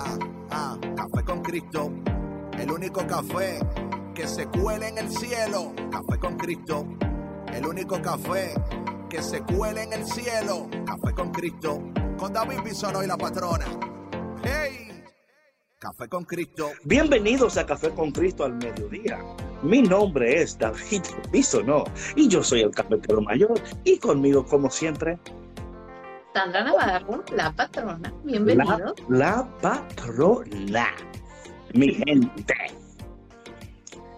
Ah, ah, café con Cristo. El único café que se cuele en el cielo. Café con Cristo. El único café que se cuele en el cielo. Café con Cristo. Con David Bisonó y la patrona. ¡Hey! Café con Cristo. Bienvenidos a Café con Cristo al mediodía. Mi nombre es David Bisonó y yo soy el cafetero mayor y conmigo como siempre Sandra Navarro, la patrona. Bienvenido. La, la patrona, mi gente.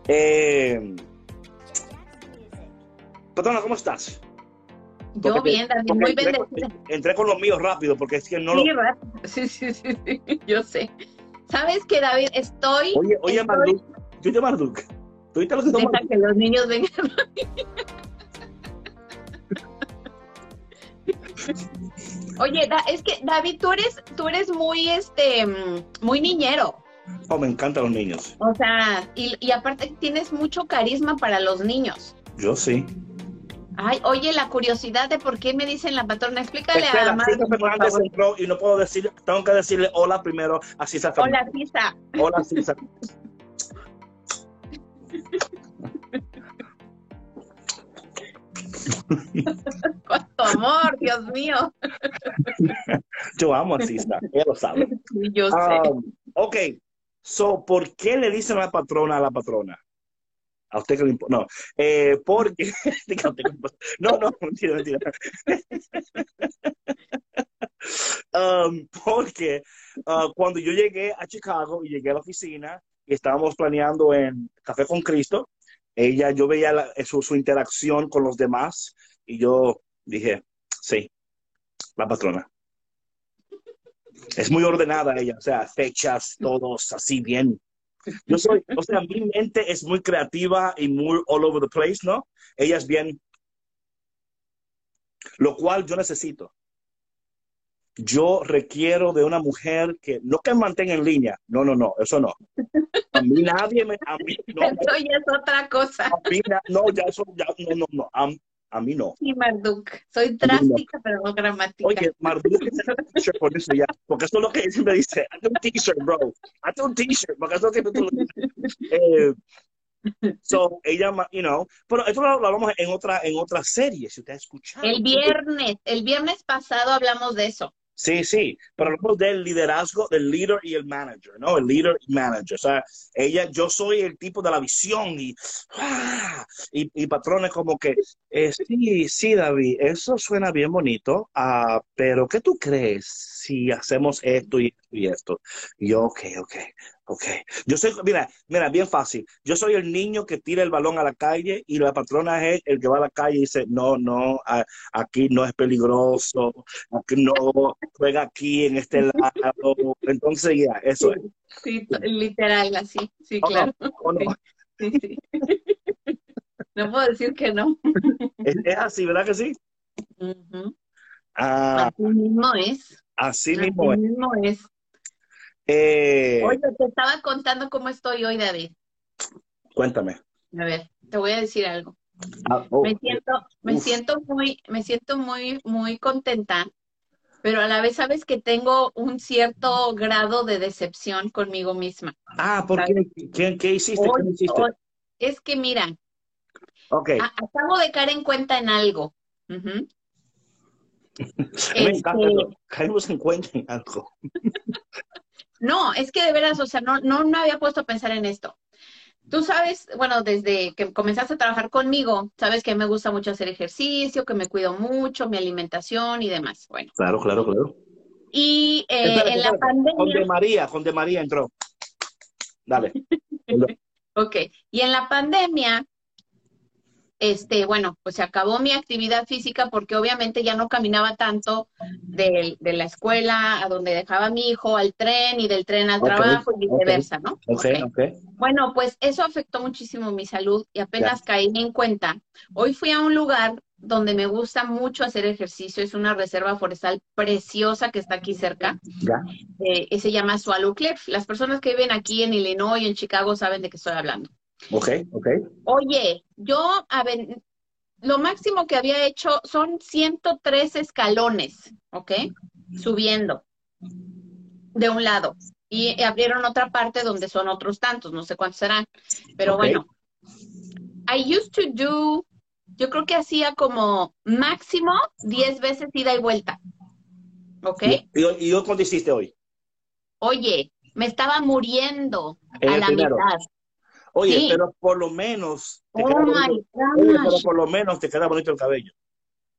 Eh, patrona, ¿cómo estás? Yo bien, David, porque muy entré, bendecida. entré con los míos rápido porque es que no Sí, lo... rápido. sí, sí, sí, sí, yo sé. ¿Sabes qué, David? Estoy... Oye, oye, estoy- Marduk, ¿tú te Marduk? ¿Tú viste lo que Deja que los niños vengan. Oye, Da- es que David, tú eres, tú eres muy, este, muy niñero. Oh, me encantan los niños. O sea, y, y aparte tienes mucho carisma para los niños. Yo sí. Ay, oye, la curiosidad de por qué me dicen la patrona, explícale a Espera, Fernández entró y no puedo decir, tengo que decirle hola primero a Cisa Fernández. Hola, Cisa. Hola, Cisa. Cuánto amor, Dios mío. Yo amo a Cisa, ella lo sabe. Yo sé. Um, ok, so, ¿por qué le dicen a la patrona a la patrona? A usted que le importa. No, eh, porque. No, no, mentira, mentira. Um, porque uh, cuando yo llegué a Chicago y llegué a la oficina y estábamos planeando en Café con Cristo, ella, yo veía la- su, su interacción con los demás y yo dije, sí, la patrona. Es muy ordenada ella, o sea, fechas, todos así bien. Yo soy, o sea, mi mente es muy creativa y muy all over the place, ¿no? Ella es bien, lo cual yo necesito. Yo requiero de una mujer que, no que mantenga en línea, no, no, no, eso no. A mí nadie me, a mí no, Eso ya es otra cosa. a mí no, ya eso, ya, no, no, no, a, a mí no. Sí, Marduk. Soy drástica, pero no gramática. Oye, Marduk, t-shirt por eso ya, porque eso es lo que ella siempre dice, hazte un t-shirt, bro, hazte un t-shirt, porque eso siempre tú lo dices. Eh, so, ella, you know, pero esto lo, lo hablamos en otra, en otra serie, si usted ha escuchado. El viernes, el viernes pasado hablamos de eso. Sí, sí, pero hablamos del liderazgo, del líder y el manager, ¿no? El líder y manager. O sea, ella, yo soy el tipo de la visión y, ¡ah! y, y patrones como que, eh, sí, sí, David, eso suena bien bonito, ah, pero ¿qué tú crees si hacemos esto y esto y esto? Y yo, ok, ok, ok. Yo soy, mira, mira, bien fácil. Yo soy el niño que tira el balón a la calle y la patrona es el que va a la calle y dice, no, no, a- aquí no es peligroso, aquí no, juega aquí en este lado. Entonces, ya, eso es. Sí, literal, así. Sí, ¿O claro. no? ¿O no? Sí, sí. No puedo decir que no. Es, es así, ¿verdad que sí? Ah, Así mismo es. Así Así mismo es. mismo es. Eh, Oye, te estaba contando cómo estoy hoy, David. cuéntame. A ver, te voy a decir algo. Ah, oh, Me siento, me Uf. siento muy, me siento muy, muy contenta, pero a la vez sabes que tengo un cierto grado de decepción conmigo misma. ah, ¿por qué? ¿Qué, qué hiciste? ¿Qué hiciste? hoy- es que mira, Ok, a- acabo de caer en cuenta en algo. Me encanta Este, eso. Caímos en cuenta en algo. No, es que de veras, o sea, no, no me había puesto a pensar en esto. Tú sabes, bueno, desde que comenzaste a trabajar conmigo, sabes que me gusta mucho hacer ejercicio, que me cuido mucho, mi alimentación y demás. Bueno, Claro, claro, claro. y eh, en la espérate. Con de pandemia, María, con de María entró. Dale. ok, y en la pandemia, este, bueno, pues se acabó mi actividad física porque obviamente ya no caminaba tanto de, de la escuela a donde dejaba a mi hijo al tren y del tren al trabajo y viceversa, ¿no? Bueno, pues eso afectó muchísimo mi salud y apenas caí en cuenta. Hoy fui a un lugar donde me gusta mucho hacer ejercicio, es una reserva forestal preciosa que está aquí cerca, Ya. eh, y se llama Swallow Cliff. Las personas que viven aquí en Illinois y en Chicago saben de qué estoy hablando. Ok, ok. Oye, yo lo máximo que había hecho son 103 escalones, ¿ok? Subiendo de un lado. Y abrieron otra parte donde son otros tantos, no sé cuántos serán. Pero bueno, I used to do, yo creo que hacía como máximo 10 veces ida y vuelta. ¿Ok? ¿Y, y, y hoy cuánto hiciste hoy? Oye, me estaba muriendo En a la primero. mitad. Oye, Sí. pero por lo menos te Oh queda my bonito. Oye, pero por lo menos te queda bonito el cabello.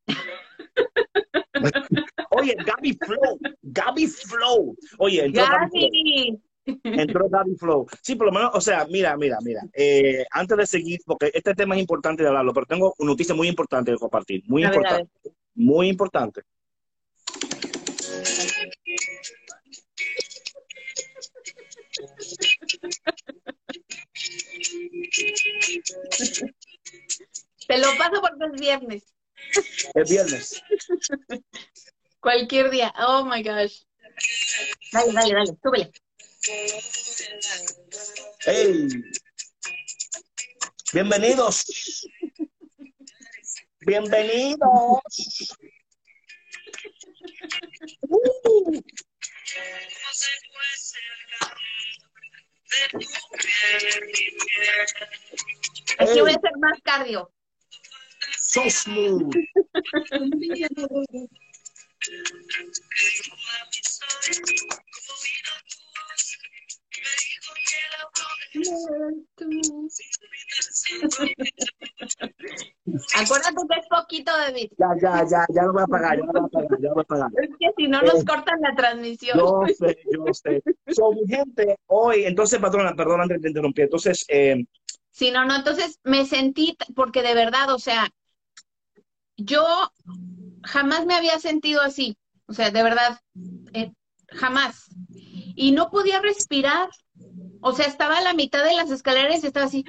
Oye, Gaby Flow, Gaby Flow. Oye, entró Gaby Flow. Gaby. Entró Gaby Flow. Sí, por lo menos, o sea, mira, mira, mira. eh, antes de seguir, porque este tema es importante de hablarlo, pero tengo una noticia muy importante de compartir. Muy A ver, a importante. Muy importante. Te lo paso porque es viernes. Es viernes. Cualquier día. Oh my gosh. Dale, dale, dale, súbele. ¡Hey! Bienvenidos. Bienvenidos. Uh. Aquí Hey, voy a hacer más cardio. so smooth. Acuérdate que es poquito, David. Ya, ya, ya, ya lo voy a pagar, ya lo voy a pagar, ya lo voy a pagar. Si no nos cortan la transmisión. Yo sé, yo sé. So, mi gente, hoy, entonces, patrona, perdón antes de interrumpir. Entonces, eh, Sí, no, no, entonces me sentí, porque de verdad, o sea, yo jamás me había sentido así, o sea, de verdad, eh, jamás. Y no podía respirar, o sea, estaba a la mitad de las escaleras y estaba así,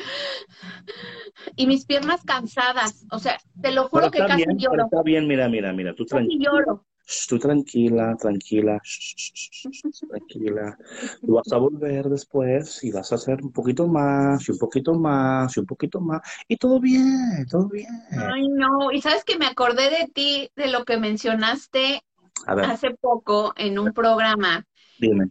y mis piernas cansadas, o sea, te lo pero juro que casi bien, lloro, está bien, mira, mira, mira, tú casi tranquila, lloro. tú tranquila, tranquila, tranquila. Tú vas a volver después y vas a hacer un poquito más, y un poquito más, y un poquito más, y todo bien, todo bien. Ay, no, y sabes que me acordé de ti, de lo que mencionaste hace poco en un programa, dime.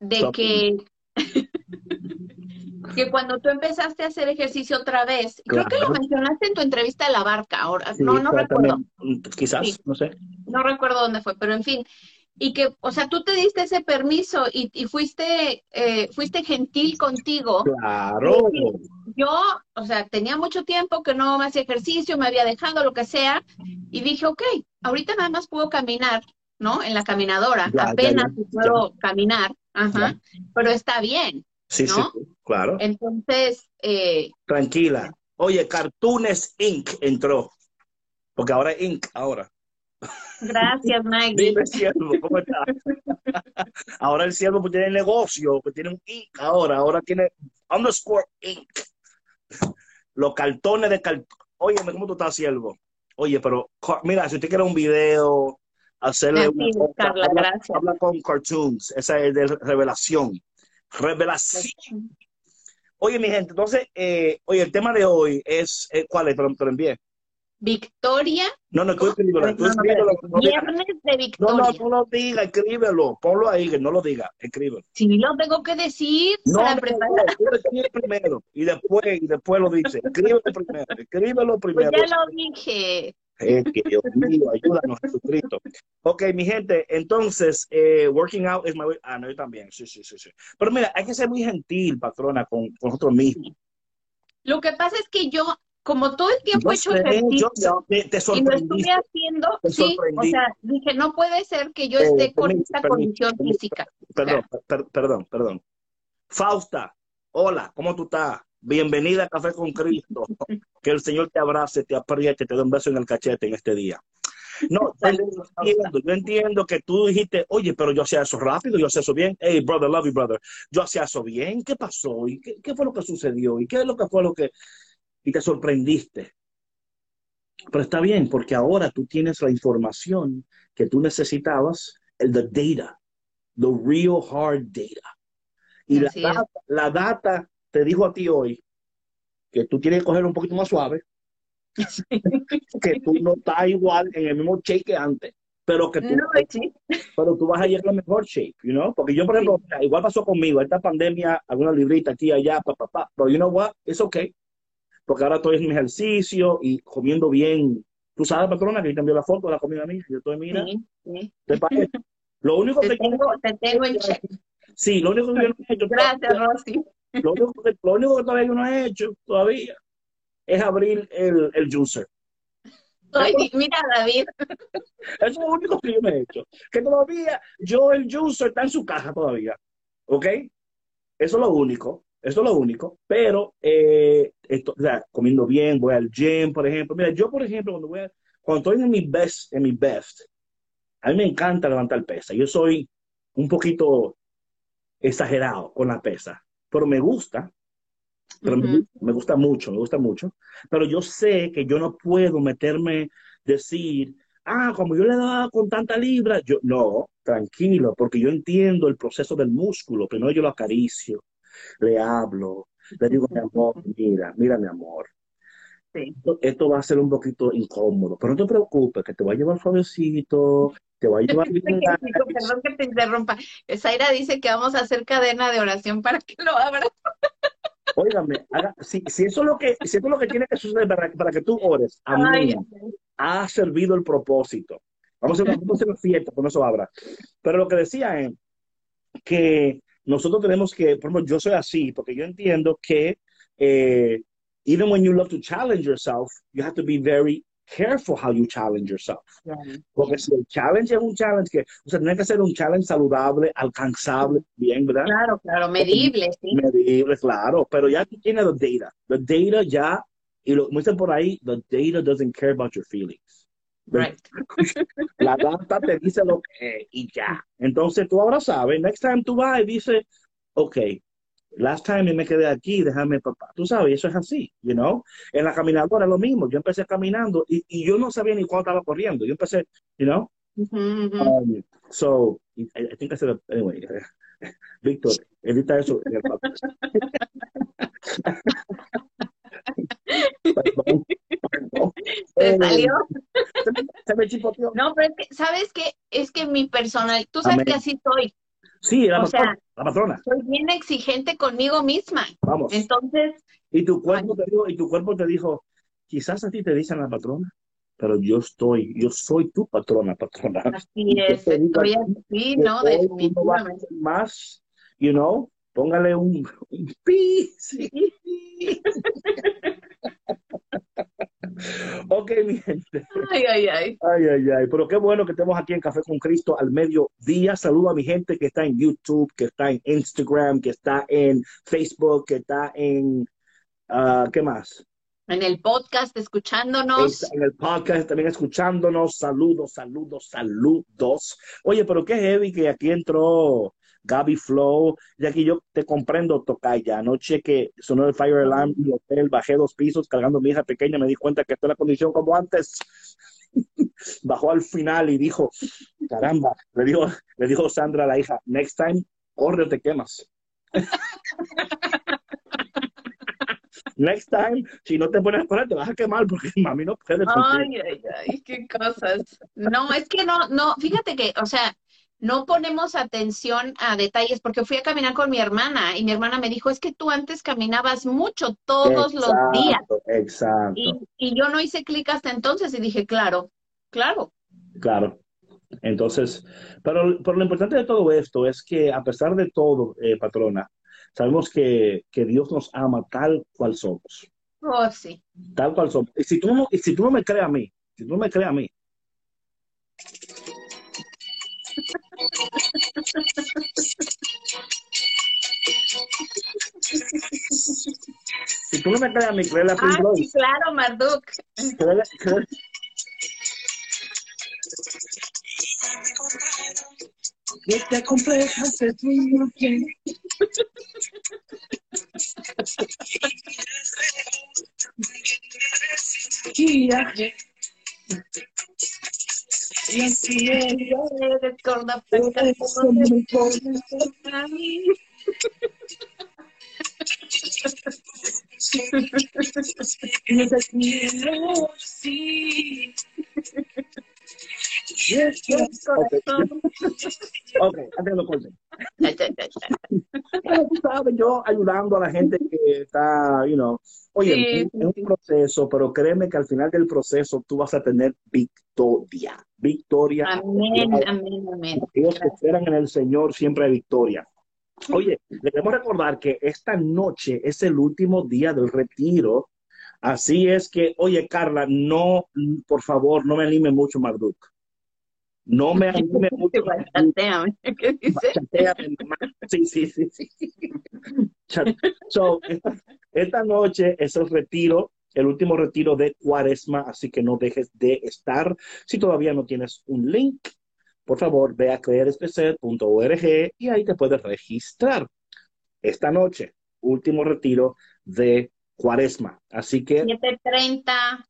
de Stop. que, que cuando tú empezaste a hacer ejercicio otra vez, creo que lo mencionaste en tu entrevista a la barca, ahora, Sí, no, no recuerdo, mm, quizás, Sí. no sé. no recuerdo dónde fue, pero en fin, y que, o sea, tú te diste ese permiso y, y fuiste, eh, fuiste gentil contigo. Claro. Yo, o sea, tenía mucho tiempo que no me hacía ejercicio, me había dejado lo que sea, y dije, ok, ahorita nada más puedo caminar, ¿no? En la caminadora, Ya, ya, apenas ya, puedo caminar, ajá, pero está bien. Sí, sí, ¿no? sí, claro. Entonces, eh, Tranquila. Oye, Cartoons Inc. entró. Porque ahora Inc. ahora. gracias, Maggie. Dime, siervo, ¿cómo está? ahora el siervo pues, tiene negocio, pues tiene un Inc. ahora. Ahora tiene underscore Inc. Los cartones de cartón. Oye, ¿cómo tú estás, siervo? Oye, pero mira, si usted quiere un video, hacerle una cosa, Carla, habla, gracias. habla con Cartoons. Esa es de revelación. Revelación. Oye, mi gente, entonces, eh, oye, el tema de hoy es, eh, ¿cuál es? Te lo, te lo envié. Victoria, No, no, tú escríbelo, tú No, no, escríbelo. No, digas- viernes de no, no, Victoria. no lo diga, escríbelo. Ponlo ahí, que no lo diga, escríbelo. Sí, lo tengo que decir No, para no, preparar. no, tú lo escribes primero y después, y después lo dice. Escríbelo primero, escríbelo Pues primero. ya lo dije. Que Dios mío, ayúdanos, Jesucristo. Ok, mi gente, entonces, eh, working out is my way. Ah, no, yo también, sí, sí, sí, sí. Pero mira, hay que ser muy gentil, patrona, con, con nosotros mismos. Lo que pasa es que yo, como todo el tiempo Yo he hecho sé, yo ejercicio sé, te, te y lo estuve haciendo, sí, o sea, dije, no puede ser que yo Eh, esté con esta condición física. Perdón, per- perdón, perdón. Fausta, hola, ¿cómo tú estás? Bienvenida a Café con Cristo. Que el Señor te abrace, te apriete, te dé un beso en el cachete en este día. No, yo entiendo, yo entiendo que tú dijiste, oye, pero yo hacía eso rápido, yo hacía eso bien. Hey, brother, love you, brother. Yo hacía eso bien. ¿Qué pasó? ¿Y qué, qué fue lo que sucedió? ¿Y qué es lo que fue lo que... Y te sorprendiste. Pero está bien, porque ahora tú tienes la información que tú necesitabas, el the data, the real hard data. Y la data, la data te dijo a ti hoy que tú tienes que coger un poquito más suave, que tú no estás igual en el mismo shape que antes, pero que tú, No, sí. pero tú vas a llegar a mejor shape, you know? Porque yo, por ejemplo, mira, igual pasó conmigo, esta pandemia, alguna librita aquí, allá, pa, pa, pa, pero you know what, it's okay, porque ahora estoy en mi ejercicio y comiendo bien. Tú sabes, patrona, que yo te envió la foto de la comida mía, yo estoy, mira, Sí. Lo único Te que tengo, te tengo en check. sí, lo único que yo Gracias, Rosy. Lo único que, lo único que todavía yo no he hecho todavía es abrir el, el juicer. Ay, mira, David. Eso es lo único que yo me he hecho. Que todavía yo, el juicer está en su caja todavía. ¿Ok? Eso es lo único. Eso es lo único. Pero, eh, esto, o sea, comiendo bien, voy al gym, por ejemplo. Mira, yo, por ejemplo, cuando, voy a- cuando estoy en mi best, en mi best, a mí me encanta levantar pesa. Yo soy un poquito exagerado con la pesa, pero me gusta. Pero me, gusta mucho, me gusta mucho. Pero yo sé que yo no puedo meterme, decir, ah, como yo le daba con tanta libra, yo no, tranquilo, porque yo entiendo el proceso del músculo. Primero yo lo acaricio, le hablo, le digo, mi amor, mira, mira, mi amor. Sí. Esto, esto va a ser un poquito incómodo, pero no te preocupes, que te va a llevar suavecito, te va a llevar. Perdón que te interrumpa. Zaira dice que vamos a hacer cadena de oración para que lo abra. Óigame, haga- si, si eso es lo que, si eso es lo que tiene que suceder para, para que tú ores, amén. ha servido el propósito. Vamos a hacer, vamos a hacer una fiesta, con eso abra. Pero lo que decía es que nosotros tenemos que, por ejemplo, yo soy así, porque yo entiendo que eh, even when you love to challenge yourself, you have to be very careful how you challenge yourself. Porque si el challenge es un challenge que, o sea, tiene que ser un challenge saludable, alcanzable, bien, ¿verdad? Claro, claro, medible, sí. Medible, claro, pero ya tú tienes the data. The data ya, y lo como dicen por ahí, the data doesn't care about your feelings. Right. La data te dice lo que es y ya. Entonces tú ahora sabes, next time tú vas y dices, ok, last time me quedé aquí, déjame papá. Tú sabes, eso es así, you know. En la caminadora es lo mismo. Yo empecé caminando y, y yo no sabía ni cuándo estaba corriendo. Yo empecé, you know. Ujú, ujú. Um, so, I, I think I said, anyway, Víctor, edita eso. en el. Perdón, perdón. ¿Te salió? se me- Se me. No, pero es que, ¿sabes qué? Es que mi personal, tú sabes Amén. que así soy. Sí, la O patrona, sea- la patrona. Soy bien exigente conmigo misma. Vamos. Entonces, Y tu cuerpo te dijo, y tu cuerpo te dijo, quizás a ti te dicen la patrona, pero yo estoy, yo soy tu patrona, patrona. así Y es. Estoy así, ¿no? Definitivamente. más, you know, póngale un, un pi, sí. ok, mi gente. Ay, ay, ay. Ay, ay, ay, pero qué bueno que estemos aquí en Café con Cristo al mediodía. Saludo a mi gente que está en YouTube, que está en Instagram, que está en Facebook, que está en, ah, ¿qué más? En el podcast, escuchándonos. Está en el podcast, también escuchándonos. Saludos, saludos, saludos. Oye, pero qué heavy que aquí entró Gaby Flow. Aquí yo te comprendo, Tocaya. Anoche que sonó el fire alarm en el hotel, bajé dos pisos cargando a mi hija pequeña, me di cuenta que está en la condición como antes. Bajó al final y dijo, caramba, le dijo, le dijo Sandra a la hija, next time, corre o te quemas. Next time, si no te pones a correr, te vas a quemar porque mami no puede. Ay, ay, ay, qué cosas. No, es que no, no, fíjate que, o sea, no ponemos atención a detalles porque fui a caminar con mi hermana y mi hermana me dijo, es que tú antes caminabas mucho todos los días. Exacto, Exacto, Y, y yo no hice clic hasta entonces y dije, claro, claro. claro. Entonces, pero, pero lo importante de todo esto es que a pesar de todo, eh, patrona, sabemos que, que Dios nos ama tal cual somos, Oh, sí. tal cual somos. Y si tú no, y si tú no me crees a mí, si tú no me crees a mí, Si tú no me créele a Pink Ah, sí, claro, Marduk. Que te. Y así es. Recuerda Todo Yes, yes. Ok, Corazón. ok, antes de lo corte. Ya, ya, ya, ya. Pero tú sabes, yo ayudando a la gente que está, you know, oye, Sí, es un proceso, pero créeme que al final del proceso tú vas a tener victoria, victoria. Amén, amén, amén. Aquellos que esperan en el Señor siempre hay victoria. Oye, le debemos recordar que esta noche es el último día del retiro. Así es que, oye, Carla, no, por favor, no me anime mucho, Marduk. No me anime mucho. ¿Qué dice? Sí, sí, sí, sí. So, esta, esta noche es el retiro, el último retiro de Cuaresma, así que no dejes de estar. Si todavía no tienes un link, por favor, ve a creerespc.org y ahí te puedes registrar. Esta noche, último retiro de Cuaresma. Así que 7:30,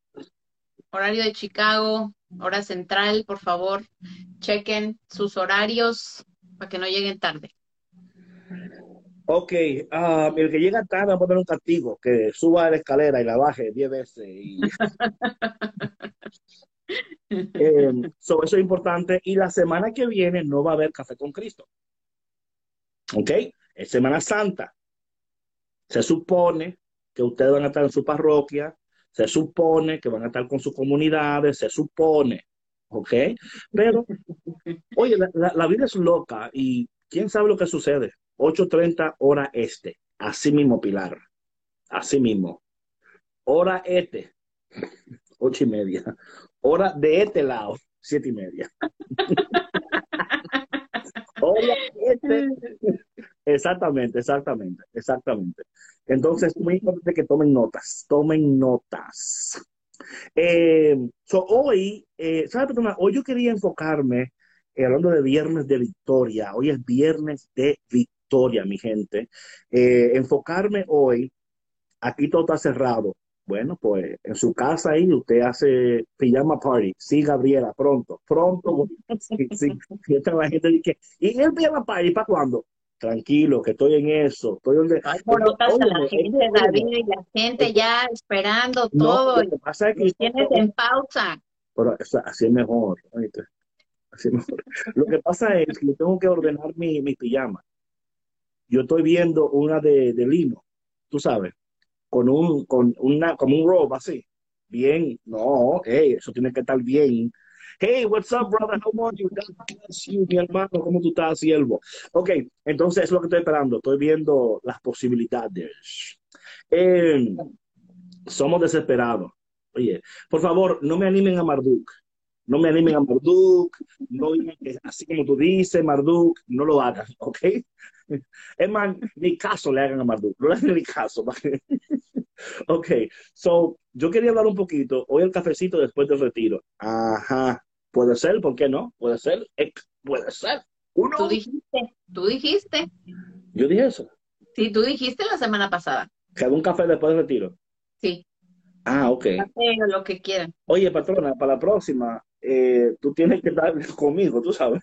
horario de Chicago, hora central, por favor, chequen sus horarios para que no lleguen tarde. Ok, ah, el que llega tarde va a poner un castigo, que suba a la escalera y la baje 10 veces. Y... Eh, so, eso es importante. Y la semana que viene no va a haber café con Cristo. Ok, es Semana Santa. Se supone que ustedes van a estar en su parroquia, se supone que van a estar con sus comunidades, se supone. Ok, pero, oye, la, la- vida es loca y quién sabe lo que sucede. 8:30 hora este. Así mismo, Pilar. Así mismo. Hora este. Ocho y media. Hora de este lado. Siete y media. Hora este. Exactamente, exactamente, exactamente. Entonces, es muy importante que tomen notas. Tomen notas. Eh, so, hoy, eh, ¿sabes, persona? Hoy yo quería enfocarme, eh, hablando de viernes de victoria. Hoy es viernes de victoria, mi gente. Eh, enfocarme hoy, aquí todo está cerrado. Bueno, pues en su casa ahí usted hace pijama party. Sí, Gabriela, pronto, pronto. Sí, sí. Y esta la gente dice, ¿y el pijama party para cuándo? Tranquilo, que estoy en eso. Estoy donde... Alborotas a la Óyeme, gente, óyeme. David, y la gente ya esperando No, todo. lo que pasa es que Los tienes en pausa. Pero o sea, así es mejor. Así es mejor. Lo que pasa es que tengo que ordenar mi, mi pijama. Yo estoy viendo una de, de lino, tú sabes, con un, con una, como un robe así. Bien, no, hey, eso tiene que estar bien. Hey, what's up, brother? How are you? God bless you, mi hermano. ¿Cómo tú estás, siervo? Ok, entonces es lo que estoy esperando. Estoy viendo las posibilidades. Eh, somos desesperados. Oye, por favor, no me animen a Marduk. No me animen a Marduk. No así como tú dices, Marduk, no lo hagan, ¿ok? Es más, ni caso le hagan a Marduk. No le hagan ni caso. Ok, so, yo quería hablar un poquito. Hoy el cafecito después del retiro. Ajá. Puede ser, ¿por qué no? Puede ser, puede ser. Uno. Tú dijiste, tú dijiste. Yo dije eso. Sí, tú dijiste la semana pasada. Que haga un café después del retiro. Sí, Ah, ok. café o lo que quieran. Oye, patrona, para la próxima, eh, tú tienes que estar conmigo, tú sabes.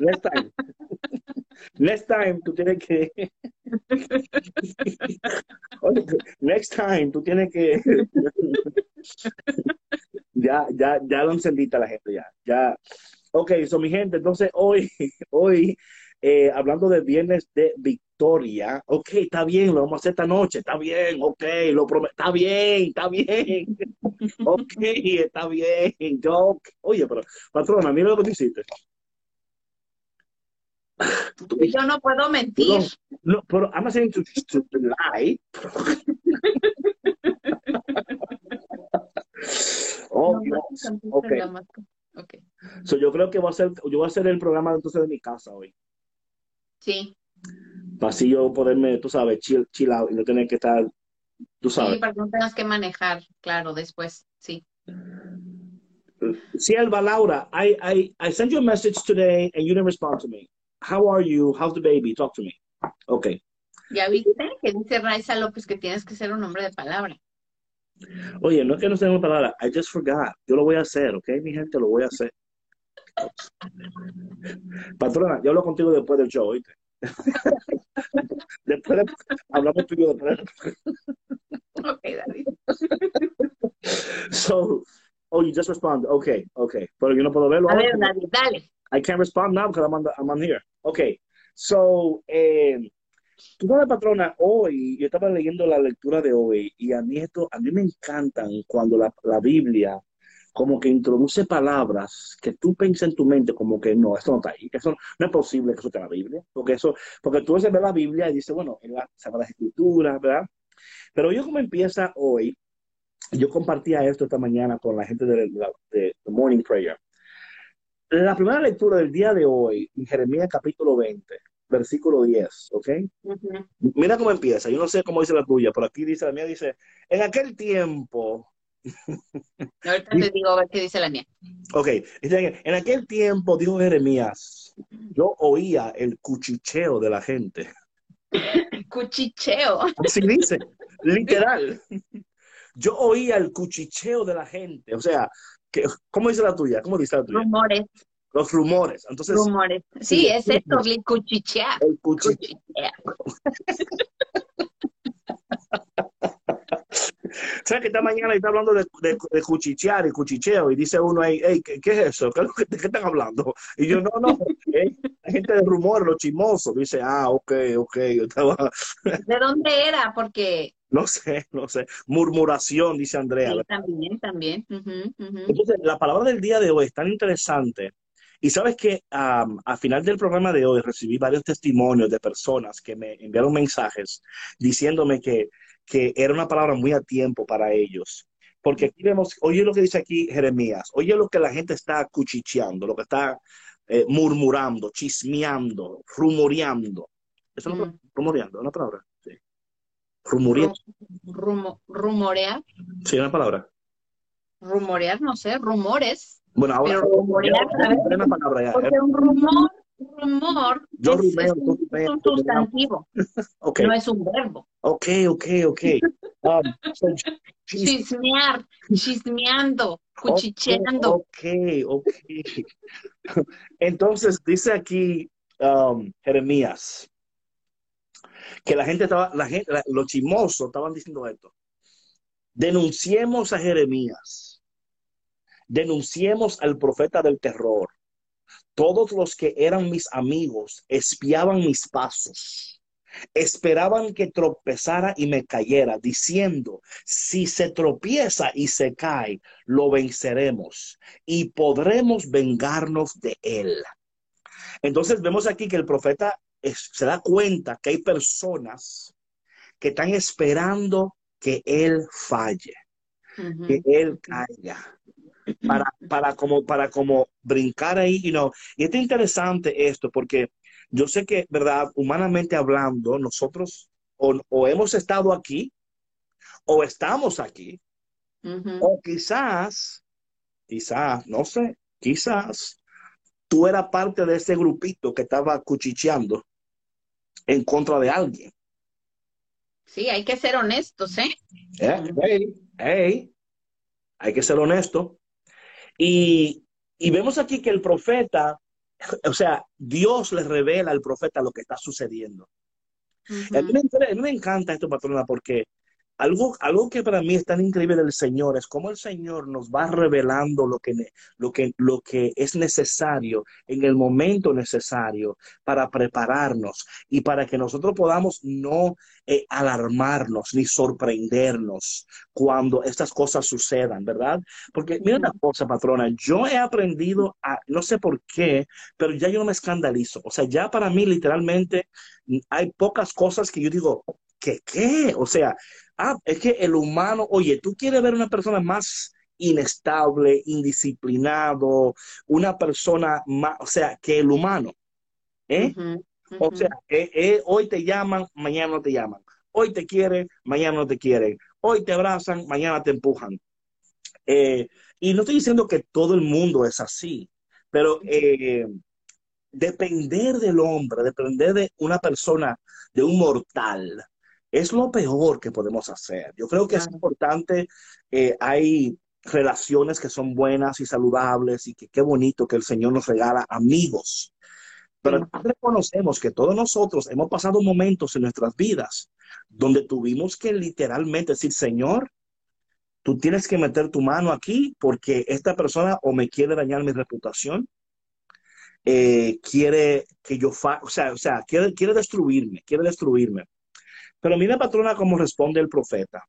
Next time. Next time, tú tienes que. Oye, next time, tú tienes que. Ya, ya, ya lo encendiste a la gente, ya. ya. Ok, so mi gente, entonces hoy, hoy, eh, hablando de viernes de victoria, ok, está bien, lo vamos a hacer esta noche, está bien, ok, lo prometo, está bien, está bien, ok, está bien, yo, oye, pero, patrona, mira lo que tú hiciste. Yo no puedo mentir. no, pero I'm not saying to, to lie. Oh, Dios. So, yo creo que voy a hacer, yo voy a hacer el programa entonces de mi casa hoy. Sí. Para así yo poderme, tú sabes, chill, chill out y no tener que estar, tú sabes. Sí, para que no tengas que manejar, claro, después, sí. Sierva Laura, I, I, I sent you a message today and you didn't respond to me. How are you? How's the baby? Talk to me. Okay. ¿Ya viste que dice Raiza López que tienes que ser un hombre de palabra? Oye, no es que no sea una palabra, I just forgot. Yo lo voy a hacer, ¿ok? Mi gente, lo voy a hacer. Patrona, yo hablo contigo después del show, ¿oíste? después de, hablamos tú y yo después. Ok, David. So, oh, you just respond. Okay, okay. Pero yo no puedo verlo. A ver, David, dale. I can't respond now because I'm on, the, I'm on here. Okay, so, eh, tú sabes, patrona, hoy yo estaba leyendo la lectura de hoy y a mí esto, a mí me encantan cuando la, la Biblia como que introduce palabras que tú piensas en tu mente como que no, esto no está ahí, eso no es posible que eso esté en la Biblia, porque eso, porque tú ves la Biblia y dices, bueno, en la Sagrada Escritura, ¿verdad? Pero yo como empieza hoy, yo compartía esto esta mañana con la gente de, la- de The Morning Prayer. La primera lectura del día de hoy, en Jeremías capítulo 20, versículo 10, ¿ok? Mira cómo empieza, yo no sé cómo dice la tuya, pero aquí dice la mía, dice, en aquel tiempo, Ahorita te digo a ver qué dice la mía. ok, dice, en aquel tiempo, dijo Jeremías, yo oía el cuchicheo de la gente. Cuchicheo. Así dice, literal. Yo oía el cuchicheo de la gente, o sea, ¿cómo dice la tuya? ¿Cómo dice la tuya? Rumores, Los rumores. Entonces, rumores. Sí, es esto, el cuchicheo. Cuchichear. ¿Sabes que esta mañana está hablando de, de, de cuchichear y cuchicheo? Y dice uno ahí, hey, ¿qué, qué es eso? ¿Qué, es lo que- ¿De qué están hablando? Y yo, no, no, eh, la gente de rumor, los chismosos. Dice, ah, ok, ok. Yo estaba, ¿De dónde era? Porque no sé, no sé. Murmuración, dice Andrea. sí, también, también. Entonces, la palabra del día de hoy es tan interesante. Y sabes que am, al final del programa de hoy recibí varios testimonios de personas que me enviaron mensajes diciéndome que, que era una palabra muy a tiempo para ellos. Porque aquí vemos, oye lo que dice aquí Jeremías, oye lo que la gente está cuchicheando, lo que está eh, murmurando, chismeando, rumoreando. ¿Eso no Mm. rumoreando? ¿Es una palabra? Sí. Rumoreando. Rumo- rumorear, Sí, una palabra. rumorear, no sé, rumores. Bueno, ahora Pero rumorear, ya, ya, ya, una palabra ya. Porque un rumor, rumor Yo es, rumeo, es un, es un sustantivo, Ok. no es un verbo. Ok, ok, ok. Um, so, Chismear, chismeando, cuchicheando. Ok, ok. Entonces dice aquí um, Jeremías que la gente estaba, la gente, la- los chismosos estaban diciendo esto. Denunciemos a Jeremías. Denunciemos al profeta del terror. Todos los que eran mis amigos espiaban mis pasos. Esperaban que tropezara y me cayera, diciendo, si se tropieza y se cae, lo venceremos y podremos vengarnos de él. Entonces vemos aquí que el profeta es- se da cuenta que hay personas que están esperando que él falle, que él caiga, para, para como, para como brincar ahí, you know. Y es interesante esto porque yo sé que, ¿verdad? Humanamente hablando, nosotros o, o hemos estado aquí o estamos aquí, o quizás, quizás, no sé, quizás tú eras parte de ese grupito que estaba cuchicheando en contra de alguien. Sí, hay que ser honestos, ¿eh? ¿Eh? Hey, hey, hay que ser honesto. Y, y vemos aquí que el profeta, o sea, Dios le revela al profeta lo que está sucediendo. Y A mí, me, a mí me encanta esto, patrona, porque algo, algo que para mí es tan increíble del Señor es cómo el Señor nos va revelando lo que, lo que, lo que es necesario en el momento necesario para prepararnos y para que nosotros podamos no eh, alarmarnos ni sorprendernos cuando estas cosas sucedan, ¿verdad? Porque mira una cosa, patrona, yo he aprendido a, no sé por qué, pero ya yo no me escandalizo. O sea, ya para mí literalmente hay pocas cosas que yo digo, ¿qué qué? O sea, ah, es que el humano, oye, tú quieres ver una persona más inestable, indisciplinado, una persona más, o sea, que el humano, ¿eh? O sea, eh, eh, hoy te llaman, mañana no te llaman. Hoy te quieren, mañana no te quieren. Hoy te abrazan, mañana te empujan. Eh, y no estoy diciendo que todo el mundo es así, pero depender del hombre, depender de una persona, de un mortal, es lo peor que podemos hacer. Yo creo que es importante, eh, hay relaciones que son buenas y saludables y que qué bonito que el Señor nos regala amigos. Pero reconocemos que todos nosotros hemos pasado momentos en nuestras vidas donde tuvimos que literalmente decir, Señor, tú tienes que meter tu mano aquí porque esta persona o me quiere dañar mi reputación, eh, quiere que yo, fa o sea, o sea quiere, quiere destruirme, quiere destruirme. Pero mira, patrona, cómo responde el profeta.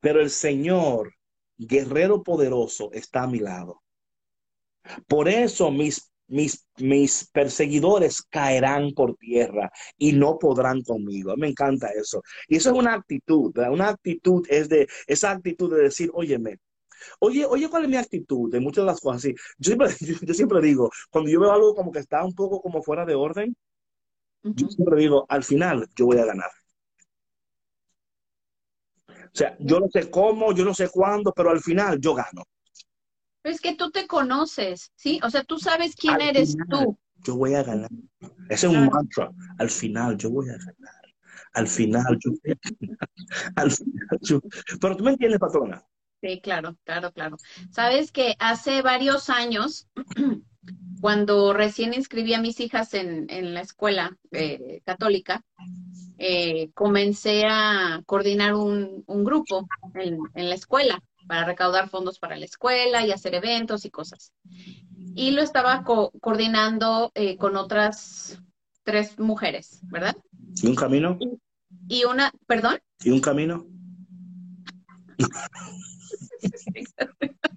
Pero el Señor, guerrero poderoso, está a mi lado. Por eso mis, mis, mis perseguidores caerán por tierra y no podrán conmigo. Me encanta eso. Y eso es una actitud, ¿verdad? Una actitud es de, esa actitud de decir, óyeme, Oye, oye, ¿cuál es mi actitud de muchas de las cosas? Sí, yo, siempre, yo, yo siempre digo, cuando yo veo algo como que está un poco como fuera de orden, yo siempre digo, al final yo voy a ganar. O sea, yo no sé cómo, yo no sé cuándo, pero al final yo gano. Pero es que tú te conoces, ¿sí? O sea, tú sabes quién Al eres final. tú. Yo voy a ganar. Ese es un mantra. Al final yo voy a ganar. Al final yo voy a ganar. Al final yo... Pero tú me entiendes, patrona. Sí, claro, claro, claro. Sabes que hace varios años, cuando recién inscribí a mis hijas en, en la escuela eh, católica, eh, comencé a coordinar un, un grupo en, en la escuela para recaudar fondos para la escuela y hacer eventos y cosas. Y lo estaba co- coordinando eh, con otras tres mujeres, ¿verdad? ¿Y un camino? Y una, perdón, ¿Y un camino?